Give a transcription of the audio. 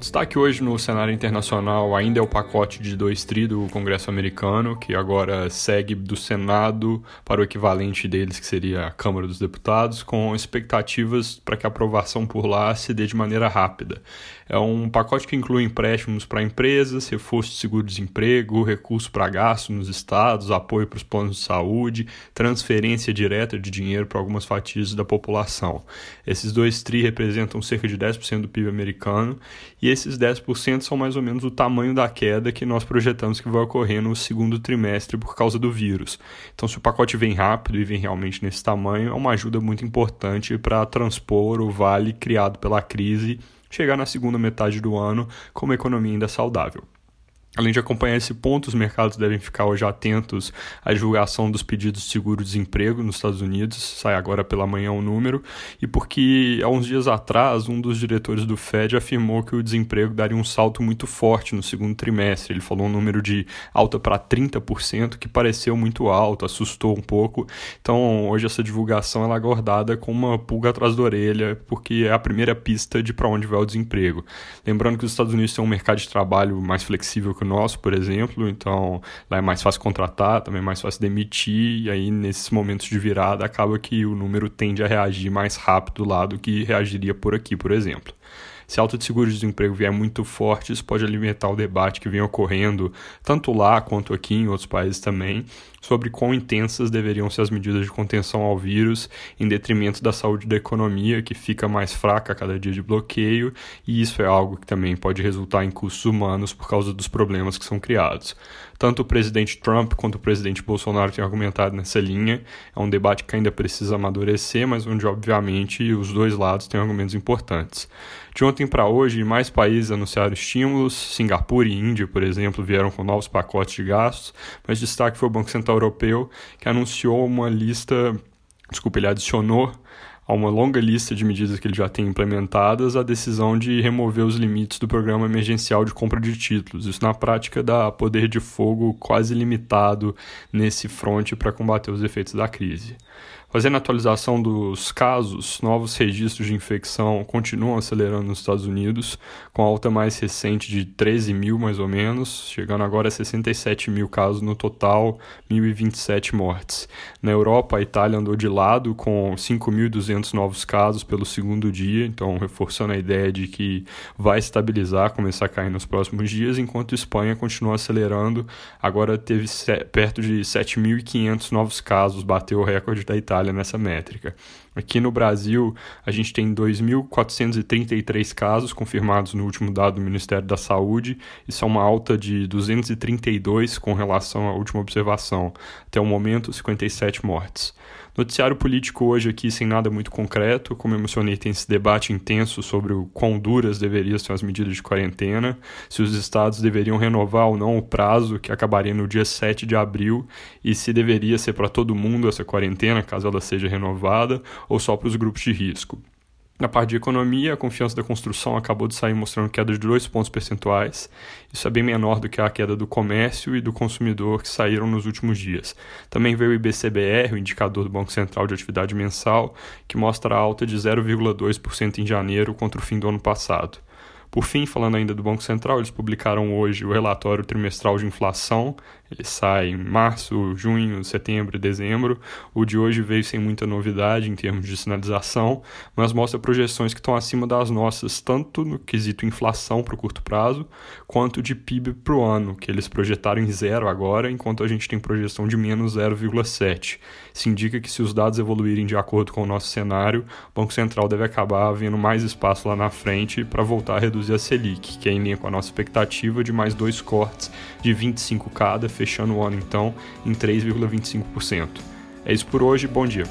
Destaque hoje no cenário internacional ainda é o pacote de 2 tri do Congresso americano, que agora segue do Senado para o equivalente deles, que seria a Câmara dos Deputados, com expectativas para que a aprovação por lá se dê de maneira rápida. É um pacote que inclui empréstimos para empresas, reforço de seguro-desemprego, recurso para gasto nos estados, apoio para os planos de saúde, transferência direta de dinheiro para algumas fatias da população. Esses dois tri representam cerca de 10% do PIB americano e esses 10% são mais ou menos o tamanho da queda que nós projetamos que vai ocorrer no segundo trimestre por causa do vírus. Então, se o pacote vem rápido e vem realmente nesse tamanho, é uma ajuda muito importante para transpor o vale criado pela crise, chegar na segunda metade do ano com uma economia ainda saudável. Além de acompanhar esse ponto, os mercados devem ficar hoje atentos à divulgação dos pedidos de seguro-desemprego nos Estados Unidos, sai agora pela manhã o número, e porque há uns dias atrás um dos diretores do Fed afirmou que o desemprego daria um salto muito forte no segundo trimestre. Ele falou um número de alta para 30%, que pareceu muito alto, assustou um pouco. Então, hoje essa divulgação ela é aguardada com uma pulga atrás da orelha, porque é a primeira pista de para onde vai o desemprego. Lembrando que os Estados Unidos têm um mercado de trabalho mais flexível nosso, por exemplo, então lá é mais fácil contratar, também é mais fácil demitir, e aí nesses momentos de virada acaba que o número tende a reagir mais rápido lá do que reagiria por aqui, por exemplo. Se a alta de seguro-desemprego vier muito forte, isso pode alimentar o debate que vem ocorrendo, tanto lá quanto aqui em outros países também, sobre quão intensas deveriam ser as medidas de contenção ao vírus, em detrimento da saúde da economia, que fica mais fraca a cada dia de bloqueio, e isso é algo que também pode resultar em custos humanos por causa dos problemas que são criados. Tanto o presidente Trump quanto o presidente Bolsonaro têm argumentado nessa linha. É um debate que ainda precisa amadurecer, mas onde, obviamente, os dois lados têm argumentos importantes. De ontem para hoje, mais países anunciaram estímulos. Singapura e Índia, por exemplo, vieram com novos pacotes de gastos, mas destaque foi o Banco Central Europeu, que anunciou uma lista, desculpa, ele adicionou a uma longa lista de medidas que ele já tem implementadas a decisão de remover os limites do programa emergencial de compra de títulos. Isso, na prática, dá poder de fogo quase limitado nesse fronte para combater os efeitos da crise. Fazendo a atualização dos casos, novos registros de infecção continuam acelerando nos Estados Unidos, com alta mais recente de 13 mil mais ou menos, chegando agora a 67 mil casos no total, 1.027 mortes. Na Europa, a Itália andou de lado com 5.200 novos casos pelo segundo dia, então reforçando a ideia de que vai estabilizar, começar a cair nos próximos dias, enquanto a Espanha continua acelerando, agora teve perto de 7.500 novos casos, bateu o recorde da Itália nessa métrica. Aqui no Brasil, a gente tem 2.433 casos confirmados no último dado do Ministério da Saúde, isso é uma alta de 232 com relação à última observação. Até o momento, 57 mortes. Noticiário político hoje aqui sem nada muito concreto, como eu mencionei, tem esse debate intenso sobre o quão duras deveriam ser as medidas de quarentena, se os estados deveriam renovar ou não o prazo, que acabaria no dia 7 de abril, e se deveria ser para todo mundo essa quarentena, caso ela seja renovada, ou só para os grupos de risco. Na parte de economia, a confiança da construção acabou de sair mostrando queda de 2 pontos percentuais. Isso é bem menor do que a queda do comércio e do consumidor que saíram nos últimos dias. Também veio o IBCBR, o indicador do Banco Central de Atividade Mensal, que mostra a alta de 0,2% em janeiro contra o fim do ano passado. Por fim, falando ainda do Banco Central, eles publicaram hoje o relatório trimestral de inflação. Ele sai em março, junho, setembro e dezembro. O de hoje veio sem muita novidade em termos de sinalização, mas mostra projeções que estão acima das nossas, tanto no quesito inflação para o curto prazo, quanto de PIB para o ano, que eles projetaram em zero agora, enquanto a gente tem projeção de menos 0,7. Isso indica que se os dados evoluírem de acordo com o nosso cenário, o Banco Central deve acabar havendo mais espaço lá na frente para voltar a reduzir reduzir a Selic, que é em linha com a nossa expectativa de mais dois cortes de 25 cada, fechando o ano então em 3,25%. É isso por hoje, bom dia.